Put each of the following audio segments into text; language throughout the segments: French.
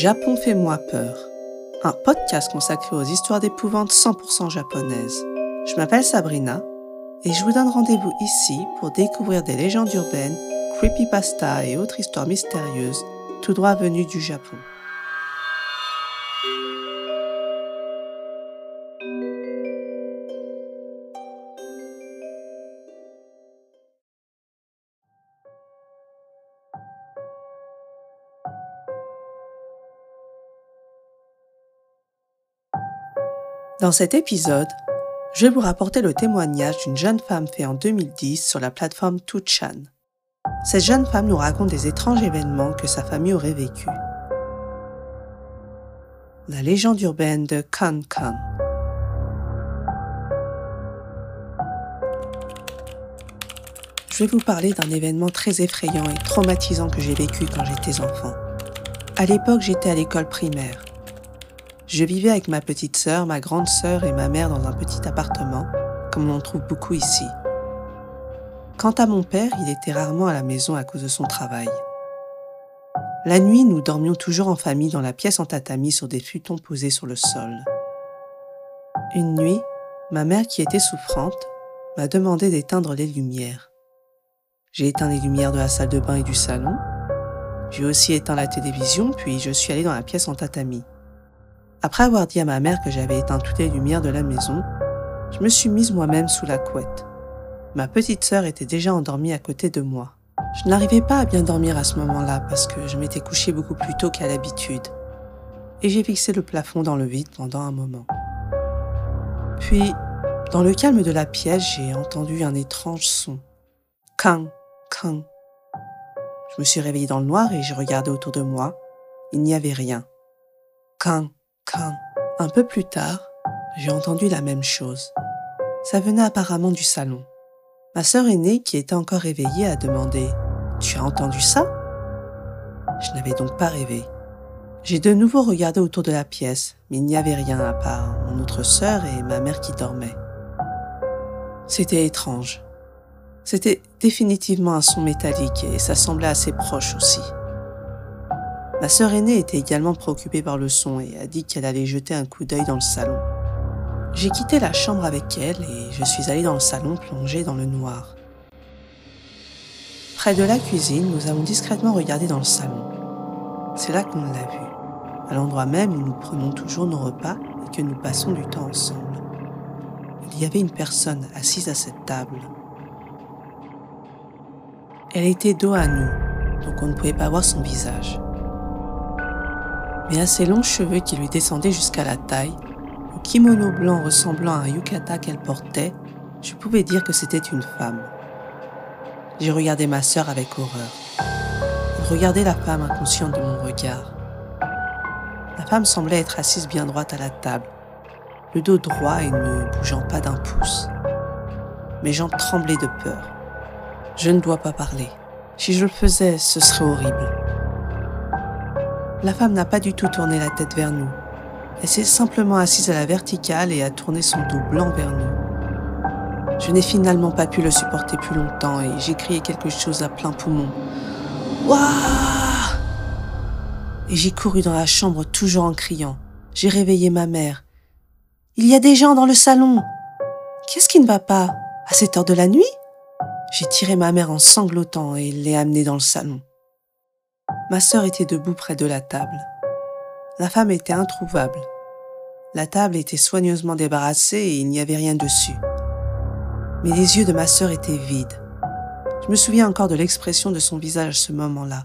Japon fait-moi peur, un podcast consacré aux histoires d'épouvante 100% japonaises. Je m'appelle Sabrina et je vous donne rendez-vous ici pour découvrir des légendes urbaines, creepypasta et autres histoires mystérieuses tout droit venues du Japon. Dans cet épisode, je vais vous rapporter le témoignage d'une jeune femme fait en 2010 sur la plateforme Tuchan. Cette jeune femme nous raconte des étranges événements que sa famille aurait vécus. La légende urbaine de Kan Kan. Je vais vous parler d'un événement très effrayant et traumatisant que j'ai vécu quand j'étais enfant. À l'époque, j'étais à l'école primaire. Je vivais avec ma petite sœur, ma grande sœur et ma mère dans un petit appartement, comme on trouve beaucoup ici. Quant à mon père, il était rarement à la maison à cause de son travail. La nuit, nous dormions toujours en famille dans la pièce en tatami sur des futons posés sur le sol. Une nuit, ma mère, qui était souffrante, m'a demandé d'éteindre les lumières. J'ai éteint les lumières de la salle de bain et du salon. J'ai aussi éteint la télévision, puis je suis allée dans la pièce en tatami. Après avoir dit à ma mère que j'avais éteint toutes les lumières de la maison, je me suis mise moi-même sous la couette. Ma petite sœur était déjà endormie à côté de moi. Je n'arrivais pas à bien dormir à ce moment-là parce que je m'étais couchée beaucoup plus tôt qu'à l'habitude. Et j'ai fixé le plafond dans le vide pendant un moment. Puis, dans le calme de la pièce, j'ai entendu un étrange son. Kang, kang. Je me suis réveillée dans le noir et j'ai regardé autour de moi. Il n'y avait rien. Kang, un peu plus tard, j'ai entendu la même chose. Ça venait apparemment du salon. Ma sœur aînée, qui était encore réveillée, a demandé Tu as entendu ça? Je n'avais donc pas rêvé. J'ai de nouveau regardé autour de la pièce, mais il n'y avait rien à part mon autre sœur et ma mère qui dormaient. C'était étrange. C'était définitivement un son métallique et ça semblait assez proche aussi. Ma sœur aînée était également préoccupée par le son et a dit qu'elle allait jeter un coup d'œil dans le salon. J'ai quitté la chambre avec elle et je suis allée dans le salon plongée dans le noir. Près de la cuisine, nous avons discrètement regardé dans le salon. C'est là qu'on l'a vu, à l'endroit même où nous prenons toujours nos repas et que nous passons du temps ensemble. Il y avait une personne assise à cette table. Elle était dos à nous, donc on ne pouvait pas voir son visage mais à ses longs cheveux qui lui descendaient jusqu'à la taille, au kimono blanc ressemblant à un yukata qu'elle portait, je pouvais dire que c'était une femme. J'ai regardé ma sœur avec horreur. Elle regardait la femme inconsciente de mon regard. La femme semblait être assise bien droite à la table, le dos droit et ne bougeant pas d'un pouce. Mes jambes tremblaient de peur. Je ne dois pas parler. Si je le faisais, ce serait horrible. La femme n'a pas du tout tourné la tête vers nous. Elle s'est simplement assise à la verticale et a tourné son dos blanc vers nous. Je n'ai finalement pas pu le supporter plus longtemps et j'ai crié quelque chose à plein poumon. Waouh Et j'ai couru dans la chambre toujours en criant. J'ai réveillé ma mère. Il y a des gens dans le salon. Qu'est-ce qui ne va pas? À cette heure de la nuit? J'ai tiré ma mère en sanglotant et l'ai amenée dans le salon. Ma sœur était debout près de la table. La femme était introuvable. La table était soigneusement débarrassée et il n'y avait rien dessus. Mais les yeux de ma sœur étaient vides. Je me souviens encore de l'expression de son visage à ce moment-là.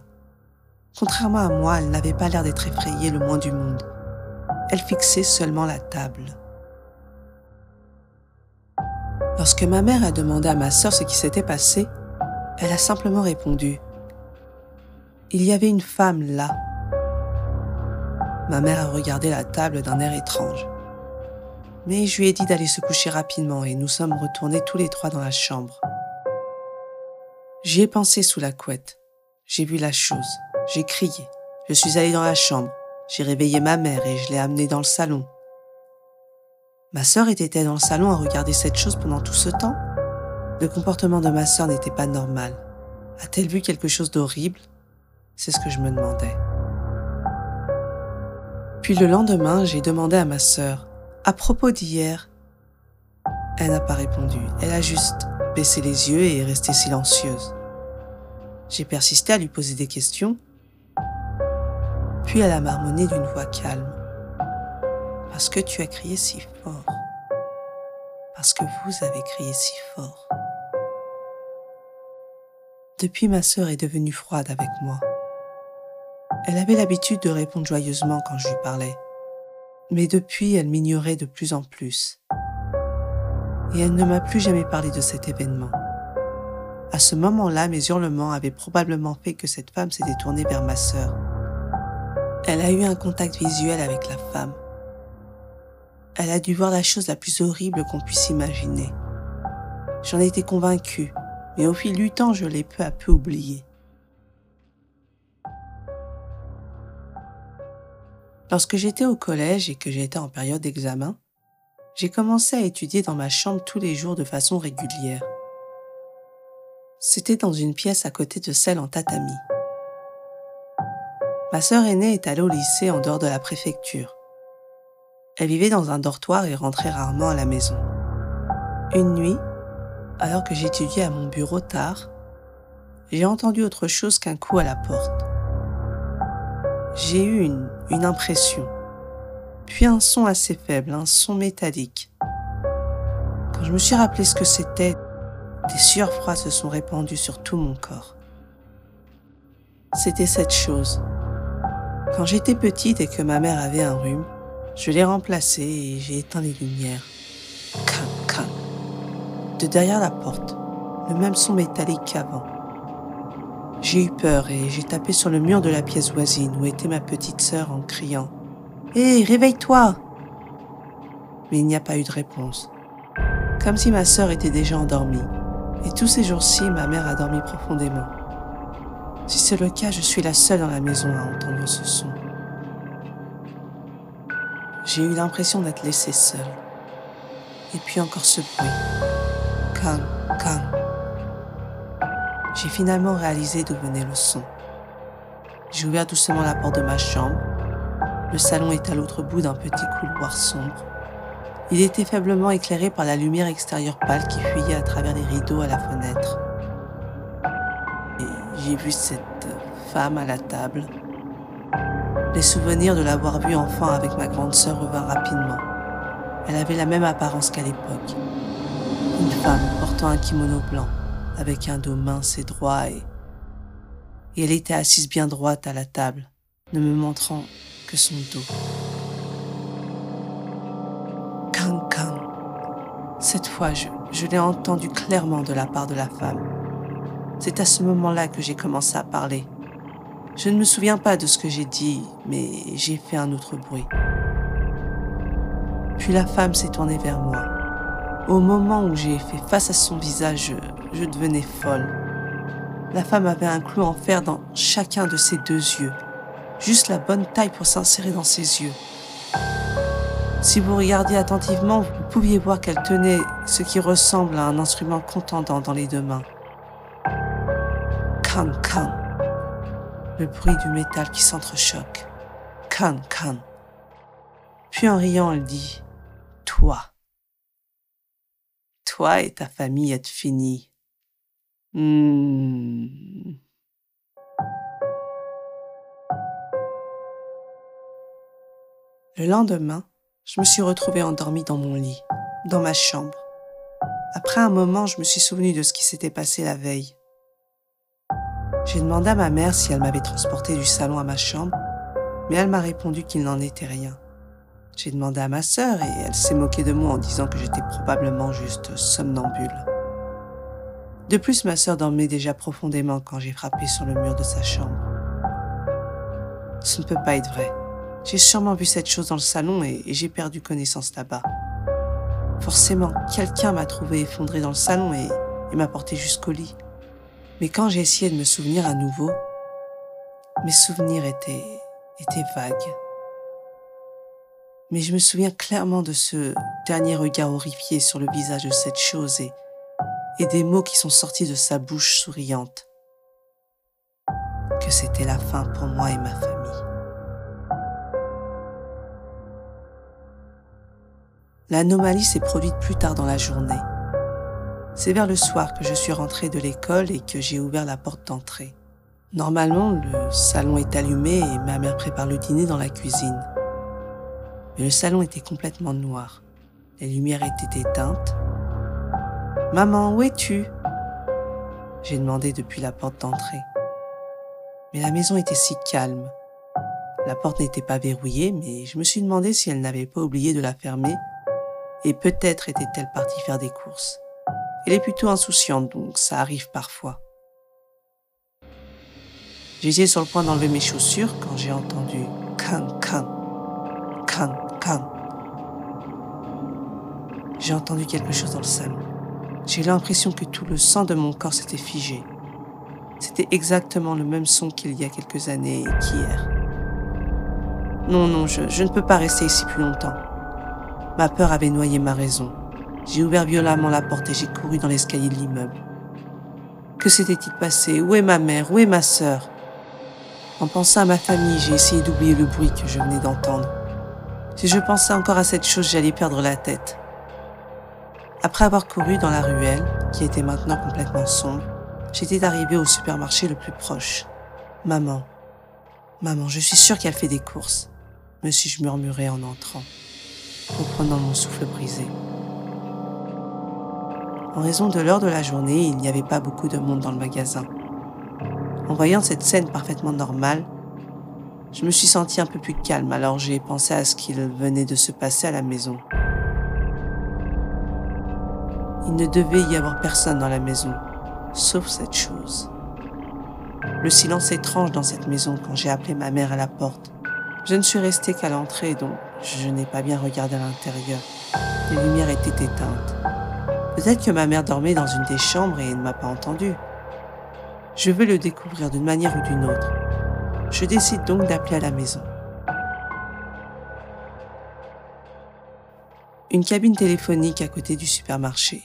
Contrairement à moi, elle n'avait pas l'air d'être effrayée le moins du monde. Elle fixait seulement la table. Lorsque ma mère a demandé à ma sœur ce qui s'était passé, elle a simplement répondu il y avait une femme là. Ma mère a regardé la table d'un air étrange. Mais je lui ai dit d'aller se coucher rapidement et nous sommes retournés tous les trois dans la chambre. J'y ai pensé sous la couette. J'ai vu la chose. J'ai crié. Je suis allée dans la chambre. J'ai réveillé ma mère et je l'ai amenée dans le salon. Ma sœur était-elle dans le salon à regarder cette chose pendant tout ce temps Le comportement de ma sœur n'était pas normal. A-t-elle vu quelque chose d'horrible? C'est ce que je me demandais. Puis le lendemain, j'ai demandé à ma sœur, à propos d'hier. Elle n'a pas répondu, elle a juste baissé les yeux et est restée silencieuse. J'ai persisté à lui poser des questions, puis elle a marmonné d'une voix calme. Parce que tu as crié si fort. Parce que vous avez crié si fort. Depuis, ma sœur est devenue froide avec moi. Elle avait l'habitude de répondre joyeusement quand je lui parlais. Mais depuis, elle m'ignorait de plus en plus. Et elle ne m'a plus jamais parlé de cet événement. À ce moment-là, mes hurlements avaient probablement fait que cette femme s'était tournée vers ma sœur. Elle a eu un contact visuel avec la femme. Elle a dû voir la chose la plus horrible qu'on puisse imaginer. J'en étais convaincue, mais au fil du temps, je l'ai peu à peu oublié. Lorsque j'étais au collège et que j'étais en période d'examen, j'ai commencé à étudier dans ma chambre tous les jours de façon régulière. C'était dans une pièce à côté de celle en tatami. Ma sœur aînée est allée au lycée en dehors de la préfecture. Elle vivait dans un dortoir et rentrait rarement à la maison. Une nuit, alors que j'étudiais à mon bureau tard, j'ai entendu autre chose qu'un coup à la porte. J'ai eu une, une impression, puis un son assez faible, un son métallique. Quand je me suis rappelé ce que c'était, des sueurs froides se sont répandues sur tout mon corps. C'était cette chose. Quand j'étais petite et que ma mère avait un rhume, je l'ai remplacé et j'ai éteint les lumières. De derrière la porte, le même son métallique qu'avant. J'ai eu peur et j'ai tapé sur le mur de la pièce voisine où était ma petite sœur en criant Hé, réveille-toi Mais il n'y a pas eu de réponse. Comme si ma sœur était déjà endormie. Et tous ces jours-ci, ma mère a dormi profondément. Si c'est le cas, je suis la seule dans la maison à entendre ce son. J'ai eu l'impression d'être laissée seule. Et puis encore ce bruit. Kang, kang. J'ai finalement réalisé d'où venait le son. J'ai ouvert doucement la porte de ma chambre. Le salon est à l'autre bout d'un petit couloir sombre. Il était faiblement éclairé par la lumière extérieure pâle qui fuyait à travers les rideaux à la fenêtre. J'ai vu cette femme à la table, les souvenirs de l'avoir vue enfant avec ma grande sœur revinrent rapidement. Elle avait la même apparence qu'à l'époque. Une femme portant un kimono blanc, avec un dos mince et droit et... Et elle était assise bien droite à la table, ne me montrant que son dos. Kang Kang. Cette fois, je, je l'ai entendu clairement de la part de la femme. C'est à ce moment-là que j'ai commencé à parler. Je ne me souviens pas de ce que j'ai dit, mais j'ai fait un autre bruit. Puis la femme s'est tournée vers moi. Au moment où j'ai fait face à son visage, je, devenais folle. La femme avait un clou en fer dans chacun de ses deux yeux, juste la bonne taille pour s'insérer dans ses yeux. Si vous regardiez attentivement, vous pouviez voir qu'elle tenait ce qui ressemble à un instrument contendant dans les deux mains. Can, can le bruit du métal qui s'entrechoque. Can, can. Puis en riant, elle dit Toi. Toi et ta famille êtes finis. Hmm. Le lendemain, je me suis retrouvée endormie dans mon lit, dans ma chambre. Après un moment, je me suis souvenu de ce qui s'était passé la veille. J'ai demandé à ma mère si elle m'avait transporté du salon à ma chambre, mais elle m'a répondu qu'il n'en était rien. J'ai demandé à ma sœur et elle s'est moquée de moi en disant que j'étais probablement juste somnambule. De plus, ma sœur dormait déjà profondément quand j'ai frappé sur le mur de sa chambre. Ce ne peut pas être vrai. J'ai sûrement vu cette chose dans le salon et, j'ai perdu connaissance là-bas. Forcément, quelqu'un m'a trouvé effondré dans le salon et, et m'a porté jusqu'au lit. Mais quand j'ai essayé de me souvenir à nouveau, mes souvenirs étaient, étaient vagues. Mais je me souviens clairement de ce dernier regard horrifié sur le visage de cette chose et, des mots qui sont sortis de sa bouche souriante. Que c'était la fin pour moi et ma famille. L'anomalie s'est produite plus tard dans la journée. C'est vers le soir que je suis rentrée de l'école et que j'ai ouvert la porte d'entrée. Normalement, le salon est allumé et ma mère prépare le dîner dans la cuisine. Mais le salon était complètement noir. Les lumières étaient éteintes. Maman, où es-tu? J'ai demandé depuis la porte d'entrée. Mais la maison était si calme. La porte n'était pas verrouillée, mais je me suis demandé si elle n'avait pas oublié de la fermer, et peut-être était-elle partie faire des courses. Elle est plutôt insouciante, donc ça arrive parfois. J'étais sur le point d'enlever mes chaussures quand j'ai entendu can can can J'ai entendu quelque chose dans le salon. J'ai l'impression que tout le sang de mon corps s'était figé. C'était exactement le même son qu'il y a quelques années et qu'hier. Non, non, je, je ne peux pas rester ici plus longtemps. Ma peur avait noyé ma raison. J'ai ouvert violemment la porte et j'ai couru dans l'escalier de l'immeuble. Que s'était-il passé? Où est ma mère? Où est ma sœur? En pensant à ma famille, j'ai essayé d'oublier le bruit que je venais d'entendre. Si je pensais encore à cette chose, j'allais perdre la tête. Après avoir couru dans la ruelle, qui était maintenant complètement sombre, j'étais arrivé au supermarché le plus proche. Maman. Maman, je suis sûre qu'elle fait des courses, me suis-je murmuré en entrant, reprenant mon souffle brisé. En raison de l'heure de la journée, il n'y avait pas beaucoup de monde dans le magasin. En voyant cette scène parfaitement normale, je me suis senti un peu plus calme alors j'ai pensé à ce qu'il venait de se passer à la maison. Il ne devait y avoir personne dans la maison, sauf cette chose. Le silence étrange dans cette maison quand j'ai appelé ma mère à la porte. Je ne suis restée qu'à l'entrée, donc je n'ai pas bien regardé à l'intérieur. Les lumières étaient éteintes. Peut-être que ma mère dormait dans une des chambres et ne m'a pas entendu. Je veux le découvrir d'une manière ou d'une autre. Je décide donc d'appeler à la maison. Une cabine téléphonique à côté du supermarché.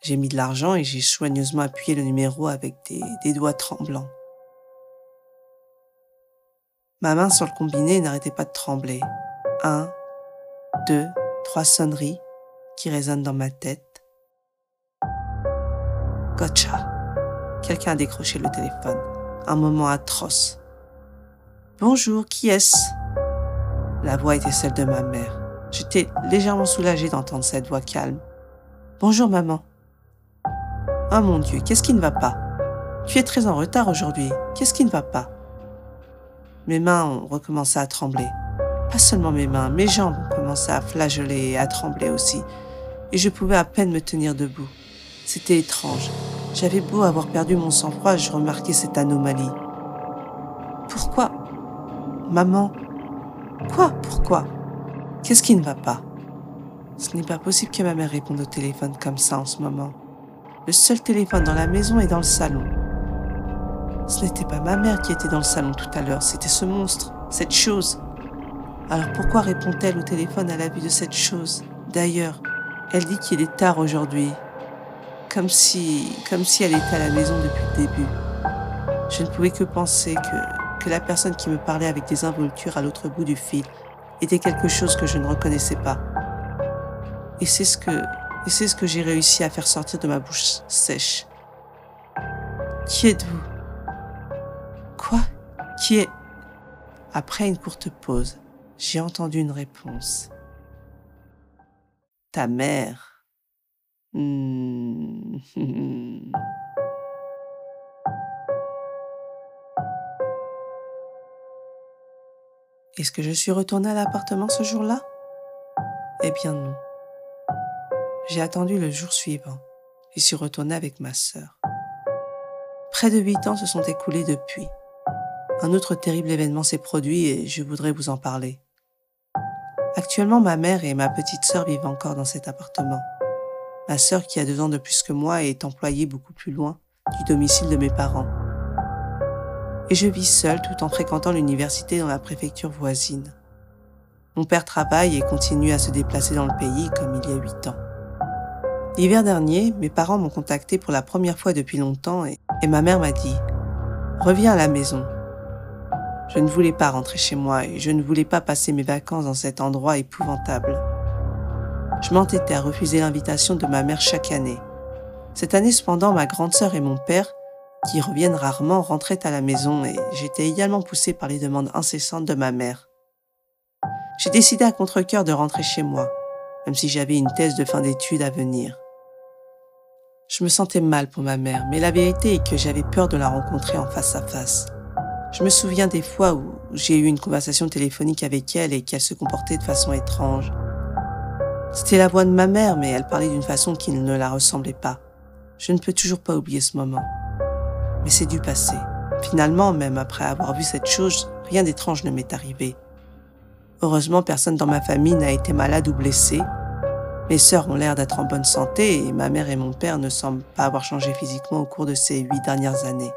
J'ai mis de l'argent et j'ai soigneusement appuyé le numéro avec des, doigts tremblants. Ma main sur le combiné n'arrêtait pas de trembler. Un, deux, trois sonneries qui résonnent dans ma tête. Gotcha. Quelqu'un a décroché le téléphone. Un moment atroce. Bonjour, qui est-ce? La voix était celle de ma mère. J'étais légèrement soulagée d'entendre cette voix calme. Bonjour maman. Oh mon Dieu, qu'est-ce qui ne va pas? Tu es très en retard aujourd'hui. Qu'est-ce qui ne va pas? Mes mains ont recommencé à trembler. Pas seulement mes mains, mes jambes ont commencé à flageoler et à trembler aussi. Et je pouvais à peine me tenir debout. C'était étrange. J'avais beau avoir perdu mon sang-froid, je remarquais cette anomalie. Pourquoi Maman Quoi? Pourquoi? Qu'est-ce qui ne va pas? Ce n'est pas possible que ma mère réponde au téléphone comme ça en ce moment. Le seul téléphone dans la maison est dans le salon. Ce n'était pas ma mère qui était dans le salon tout à l'heure, c'était ce monstre, cette chose. Alors pourquoi répond-elle au téléphone à la vue de cette chose? D'ailleurs, elle dit qu'il est tard aujourd'hui. Comme si, comme si elle était à la maison depuis le début. Je ne pouvais que penser que, que la personne qui me parlait avec des involtures à l'autre bout du fil était quelque chose que je ne reconnaissais pas. Et c'est ce que, et c'est ce que j'ai réussi à faire sortir de ma bouche sèche. Qui êtes-vous? Quoi? Qui est? Après une courte pause, j'ai entendu une réponse. Ta mère. Hmm. Est-ce que je suis retournée à l'appartement ce jour-là? Eh bien non. J'ai attendu le jour suivant. J'y suis retournée avec ma sœur. Près de huit ans se sont écoulés depuis. Un autre terrible événement s'est produit et je voudrais vous en parler. Actuellement, ma mère et ma petite sœur vivent encore dans cet appartement. Ma sœur, qui a deux ans de plus que moi, est employée beaucoup plus loin du domicile de mes parents. Et je vis seule tout en fréquentant l'université dans la préfecture voisine. Mon père travaille et continue à se déplacer dans le pays comme il y a huit ans. L'hiver dernier, mes parents m'ont contacté pour la première fois depuis longtemps et, et ma mère m'a dit ⁇ Reviens à la maison ⁇ Je ne voulais pas rentrer chez moi et je ne voulais pas passer mes vacances dans cet endroit épouvantable. Je m'entêtais à refuser l'invitation de ma mère chaque année. Cette année cependant, ma grande sœur et mon père, qui reviennent rarement, rentraient à la maison et j'étais également poussée par les demandes incessantes de ma mère. J'ai décidé à contre-cœur de rentrer chez moi, même si j'avais une thèse de fin d'études à venir. Je me sentais mal pour ma mère, mais la vérité est que j'avais peur de la rencontrer en face à face. Je me souviens des fois où j'ai eu une conversation téléphonique avec elle et qu'elle se comportait de façon étrange. C'était la voix de ma mère, mais elle parlait d'une façon qui ne la ressemblait pas. Je ne peux toujours pas oublier ce moment. Mais c'est du passé. Finalement, même après avoir vu cette chose, rien d'étrange ne m'est arrivé. Heureusement, personne dans ma famille n'a été malade ou blessé, mes sœurs ont l'air d'être en bonne santé et ma mère et mon père ne semblent pas avoir changé physiquement au cours de ces huit dernières années.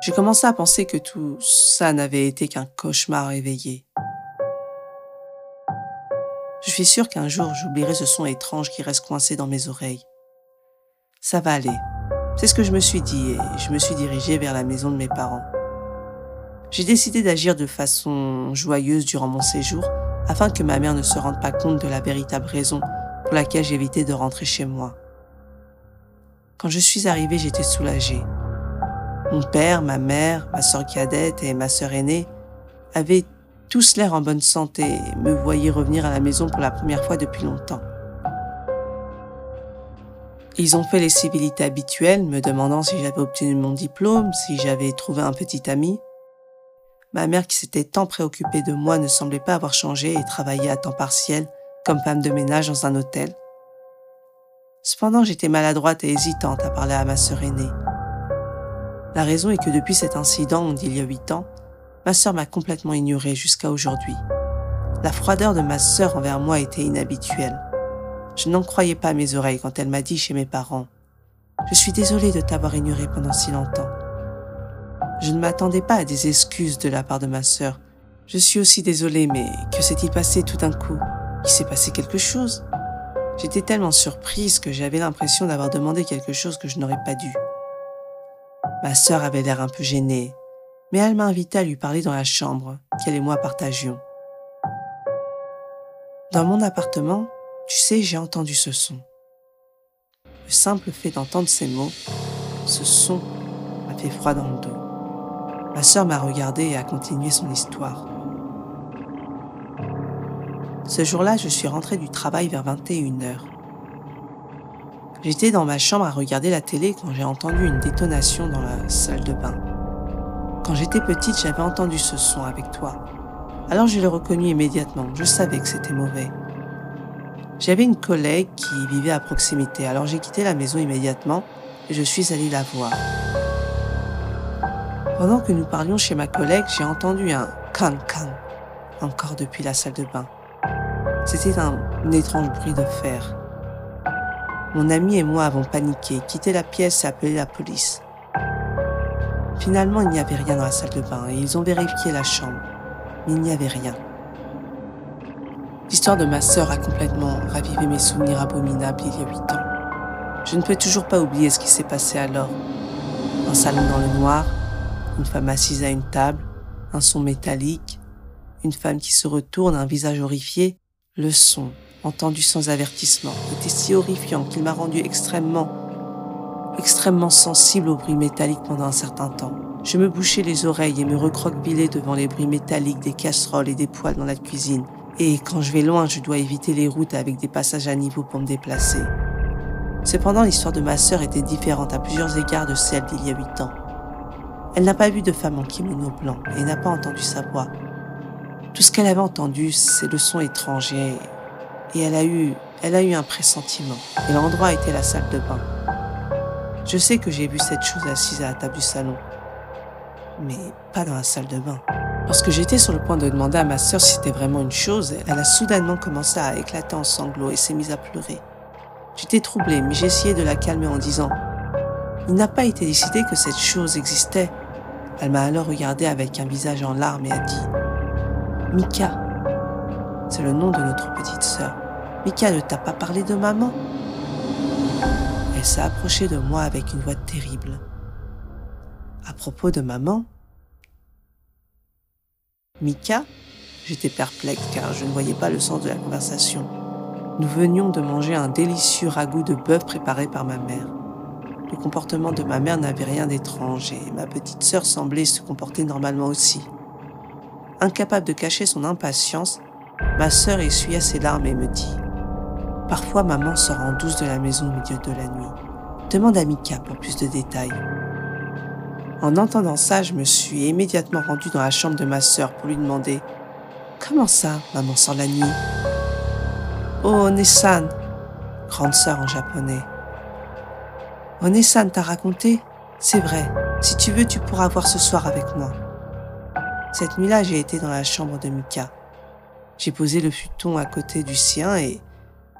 J'ai commencé à penser que tout ça n'avait été qu'un cauchemar éveillé. Je suis sûre qu'un jour j'oublierai ce son étrange qui reste coincé dans mes oreilles. Ça va aller. C'est ce que je me suis dit et je me suis dirigée vers la maison de mes parents. J'ai décidé d'agir de façon joyeuse durant mon séjour afin que ma mère ne se rende pas compte de la véritable raison pour laquelle j'évitais de rentrer chez moi. Quand je suis arrivée, j'étais soulagée. Mon père, ma mère, ma sœur cadette et ma sœur aînée avaient tous l'air en bonne santé et me voyaient revenir à la maison pour la première fois depuis longtemps. Ils ont fait les civilités habituelles, me demandant si j'avais obtenu mon diplôme, si j'avais trouvé un petit ami. Ma mère qui s'était tant préoccupée de moi ne semblait pas avoir changé et travaillait à temps partiel comme femme de ménage dans un hôtel. Cependant, j'étais maladroite et hésitante à parler à ma sœur aînée. La raison est que depuis cet incident d'il y a huit ans, ma sœur m'a complètement ignorée jusqu'à aujourd'hui. La froideur de ma sœur envers moi était inhabituelle. Je n'en croyais pas à mes oreilles quand elle m'a dit chez mes parents Je suis désolée de t'avoir ignorée pendant si longtemps. Je ne m'attendais pas à des excuses de la part de ma sœur. Je suis aussi désolée, mais que s'est-il passé tout d'un coup? Il s'est passé quelque chose J'étais tellement surprise que j'avais l'impression d'avoir demandé quelque chose que je n'aurais pas dû. Ma sœur avait l'air un peu gênée, mais elle m'a invité à lui parler dans la chambre qu'elle et moi partagions. Dans mon appartement, tu sais, j'ai entendu ce son. Le simple fait d'entendre ces mots, ce son m'a fait froid dans le dos. Ma sœur m'a regardé et a continué son histoire. Ce jour-là, je suis rentrée du travail vers 21h. J'étais dans ma chambre à regarder la télé quand j'ai entendu une détonation dans la salle de bain. Quand j'étais petite, j'avais entendu ce son avec toi. Alors je l'ai reconnu immédiatement. Je savais que c'était mauvais. J'avais une collègue qui vivait à proximité, alors j'ai quitté la maison immédiatement et je suis allée la voir. Pendant que nous parlions chez ma collègue, j'ai entendu un can can encore depuis la salle de bain. C'était un, étrange bruit de fer. Mon ami et moi avons paniqué, quitté la pièce et appelé la police. Finalement, il n'y avait rien dans la salle de bain et ils ont vérifié la chambre. Mais il n'y avait rien. L'histoire de ma sœur a complètement ravivé mes souvenirs abominables il y a huit ans. Je ne peux toujours pas oublier ce qui s'est passé alors. Un salon dans le noir, une femme assise à une table, un son métallique, une femme qui se retourne, un visage horrifié. Le son, entendu sans avertissement, était si horrifiant qu'il m'a rendu extrêmement, extrêmement sensible au bruit métallique pendant un certain temps. Je me bouchais les oreilles et me recroquevillais devant les bruits métalliques des casseroles et des poêles dans la cuisine. Et quand je vais loin, je dois éviter les routes avec des passages à niveau pour me déplacer. Cependant, l'histoire de ma sœur était différente à plusieurs égards de celle d'il y a huit ans. Elle n'a pas vu de femme en kimono blanc et n'a pas entendu sa voix. Tout ce qu'elle avait entendu, c'est le son étranger. Et elle a eu, elle a eu un pressentiment. Et l'endroit était la salle de bain. Je sais que j'ai vu cette chose assise à la table du salon. Mais pas dans la salle de bain. Lorsque j'étais sur le point de demander à ma sœur si c'était vraiment une chose, elle a soudainement commencé à éclater en sanglots et s'est mise à pleurer. J'étais troublée, mais j'ai essayé de la calmer en disant Il n'a pas été décidé que cette chose existait. Elle m'a alors regardé avec un visage en larmes et a dit Mika, c'est le nom de notre petite sœur. Mika ne t'a pas parlé de maman Elle s'est approchée de moi avec une voix terrible. À propos de maman Mika J'étais perplexe car je ne voyais pas le sens de la conversation. Nous venions de manger un délicieux ragoût de bœuf préparé par ma mère. Le comportement de ma mère n'avait rien d'étrange et ma petite sœur semblait se comporter normalement aussi. Incapable de cacher son impatience, ma sœur essuya ses larmes et me dit Parfois maman sort en douce de la maison au milieu de la nuit. Demande à Mika pour plus de détails. En entendant ça, je me suis immédiatement rendue dans la chambre de ma sœur pour lui demander Comment ça, maman sort la nuit Oh, Nessan, grande sœur en japonais. Nessan t'a raconté? C'est vrai. Si tu veux, tu pourras voir ce soir avec moi. Cette nuit-là, j'ai été dans la chambre de Mika. J'ai posé le futon à côté du sien et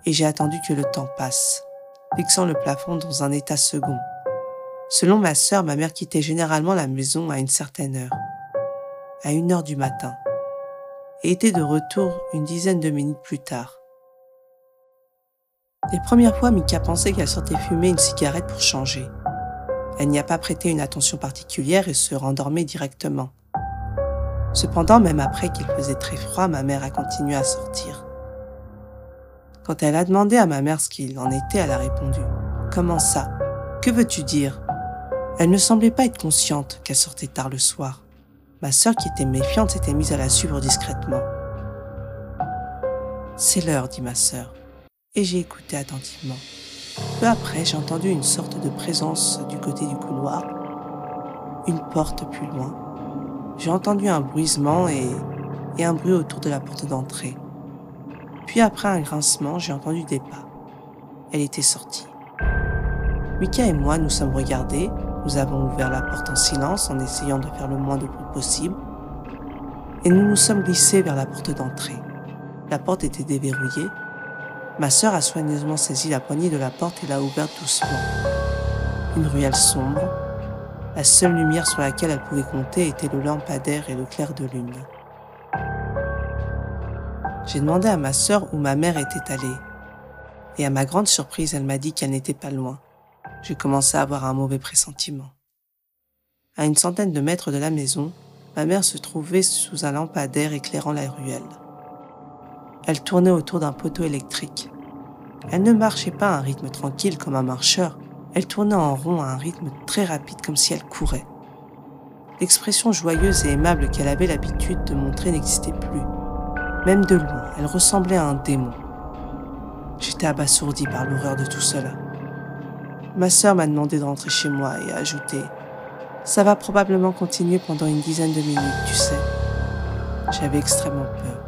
j'ai attendu que le temps passe, fixant le plafond dans un état second. Selon ma sœur, ma mère quittait généralement la maison à une certaine heure, à une heure du matin, et était de retour une dizaine de minutes plus tard. Les premières fois, Mika pensait qu'elle sortait fumer une cigarette pour changer. Elle n'y a pas prêté une attention particulière et se rendormait directement. Cependant, même après qu'il faisait très froid, ma mère a continué à sortir. Quand elle a demandé à ma mère ce qu'il en était, elle a répondu ⁇ Comment ça? Que veux-tu dire ?⁇ Elle ne semblait pas être consciente qu'elle sortait tard le soir. Ma sœur, qui était méfiante, s'était mise à la suivre discrètement. C'est l'heure, dit ma sœur et j'ai écouté attentivement. Peu après, j'ai entendu une sorte de présence du côté du couloir, une porte plus loin. J'ai entendu un bruisement et, et un bruit autour de la porte d'entrée. Puis après un grincement, j'ai entendu des pas. Elle était sortie. Mika et moi nous sommes regardés, nous avons ouvert la porte en silence en essayant de faire le moins de bruit possible, et nous nous sommes glissés vers la porte d'entrée. La porte était déverrouillée Ma sœur a soigneusement saisi la poignée de la porte et l'a ouverte doucement. Une ruelle sombre. La seule lumière sur laquelle elle pouvait compter était le lampadaire et le clair de lune. J'ai demandé à ma sœur où ma mère était allée. Et à ma grande surprise, elle m'a dit qu'elle n'était pas loin. J'ai commencé à avoir un mauvais pressentiment. À une centaine de mètres de la maison, ma mère se trouvait sous un lampadaire éclairant la ruelle. Elle tournait autour d'un poteau électrique. Elle ne marchait pas à un rythme tranquille comme un marcheur, elle tournait en rond à un rythme très rapide comme si elle courait. L'expression joyeuse et aimable qu'elle avait l'habitude de montrer n'existait plus. Même de loin, elle ressemblait à un démon. J'étais abasourdi par l'horreur de tout cela. Ma sœur m'a demandé de rentrer chez moi et a ajouté Ça va probablement continuer pendant une dizaine de minutes, tu sais. J'avais extrêmement peur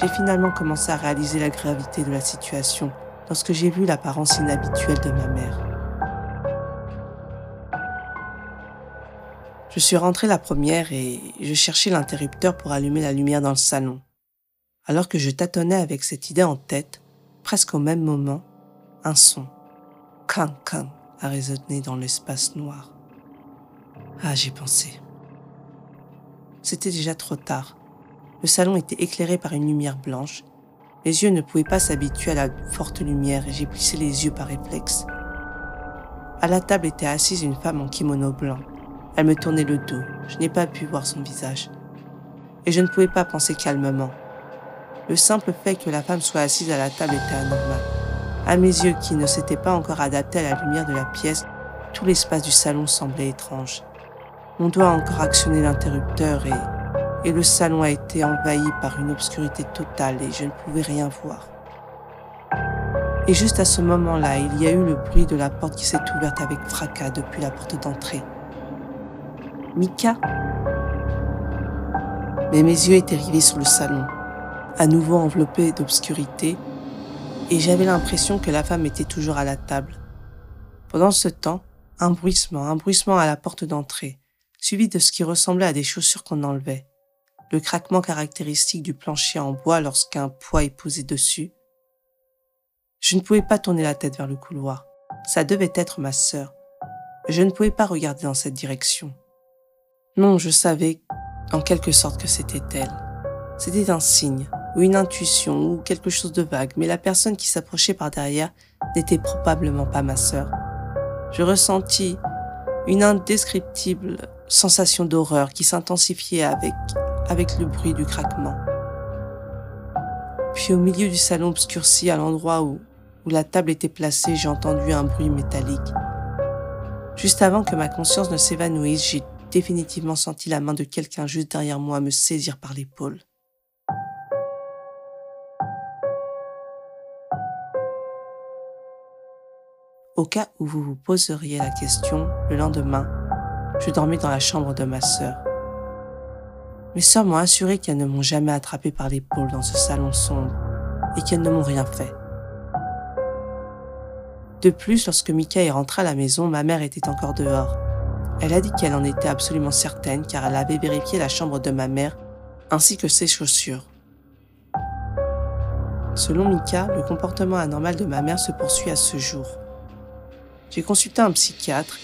j'ai finalement commencé à réaliser la gravité de la situation lorsque j'ai vu l'apparence inhabituelle de ma mère. Je suis rentrée la première et je cherchais l'interrupteur pour allumer la lumière dans le salon. Alors que je tâtonnais avec cette idée en tête, presque au même moment, un son, a résonné dans l'espace noir. Ah, j'ai pensé. C'était déjà trop tard. Le salon était éclairé par une lumière blanche. Mes yeux ne pouvaient pas s'habituer à la forte lumière et j'ai plissé les yeux par réflexe. À la table était assise une femme en kimono blanc. Elle me tournait le dos. Je n'ai pas pu voir son visage. Et je ne pouvais pas penser calmement. Le simple fait que la femme soit assise à la table était anormal. À mes yeux qui ne s'étaient pas encore adaptés à la lumière de la pièce, tout l'espace du salon semblait étrange. Mon doigt a encore actionné l'interrupteur et et le salon a été envahi par une obscurité totale et je ne pouvais rien voir. Et juste à ce moment-là, il y a eu le bruit de la porte qui s'est ouverte avec fracas depuis la porte d'entrée. Mika? Mais mes yeux étaient rivés sur le salon, à nouveau enveloppé d'obscurité, et j'avais l'impression que la femme était toujours à la table. Pendant ce temps, un bruissement, un bruissement à la porte d'entrée, suivi de ce qui ressemblait à des chaussures qu'on enlevait le craquement caractéristique du plancher en bois lorsqu'un poids est posé dessus. Je ne pouvais pas tourner la tête vers le couloir. Ça devait être ma sœur. Je ne pouvais pas regarder dans cette direction. Non, je savais en quelque sorte que c'était elle. C'était un signe, ou une intuition, ou quelque chose de vague, mais la personne qui s'approchait par derrière n'était probablement pas ma sœur. Je ressentis une indescriptible sensation d'horreur qui s'intensifiait avec avec le bruit du craquement. Puis au milieu du salon obscurci, à l'endroit où, où la table était placée, j'ai entendu un bruit métallique. Juste avant que ma conscience ne s'évanouisse, j'ai définitivement senti la main de quelqu'un juste derrière moi me saisir par l'épaule. Au cas où vous vous poseriez la question, le lendemain, je dormais dans la chambre de ma sœur. Mes sœurs m'ont assuré qu'elles ne m'ont jamais attrapé par l'épaule dans ce salon sombre et qu'elles ne m'ont rien fait. De plus, lorsque Mika est rentrée à la maison, ma mère était encore dehors. Elle a dit qu'elle en était absolument certaine car elle avait vérifié la chambre de ma mère ainsi que ses chaussures. Selon Mika, le comportement anormal de ma mère se poursuit à ce jour. J'ai consulté un psychiatre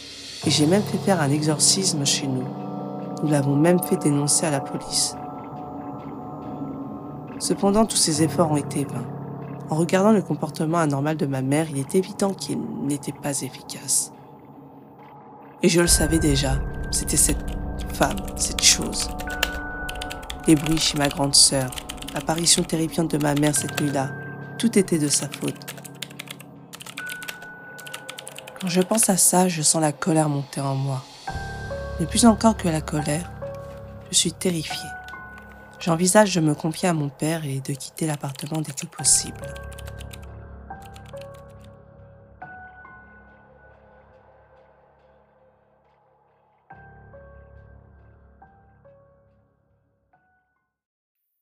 et j'ai même fait faire un exorcisme chez nous. Nous l'avons même fait dénoncer à la police. Cependant, tous ces efforts ont été vains. En regardant le comportement anormal de ma mère, il est évident qu'il n'était pas efficace. Et je le savais déjà, c'était cette femme, cette chose. Les bruits chez ma grande sœur, l'apparition terrifiante de ma mère cette nuit-là, tout était de sa faute. Quand je pense à ça, je sens la colère monter en moi. Mais plus encore que la colère, je suis terrifiée. J'envisage de me confier à mon père et de quitter l'appartement dès que possible.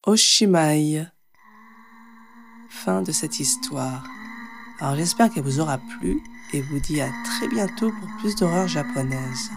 Oshimai. Fin de cette histoire. Alors j'espère qu'elle vous aura plu et vous dis à très bientôt pour plus d'horreurs japonaises.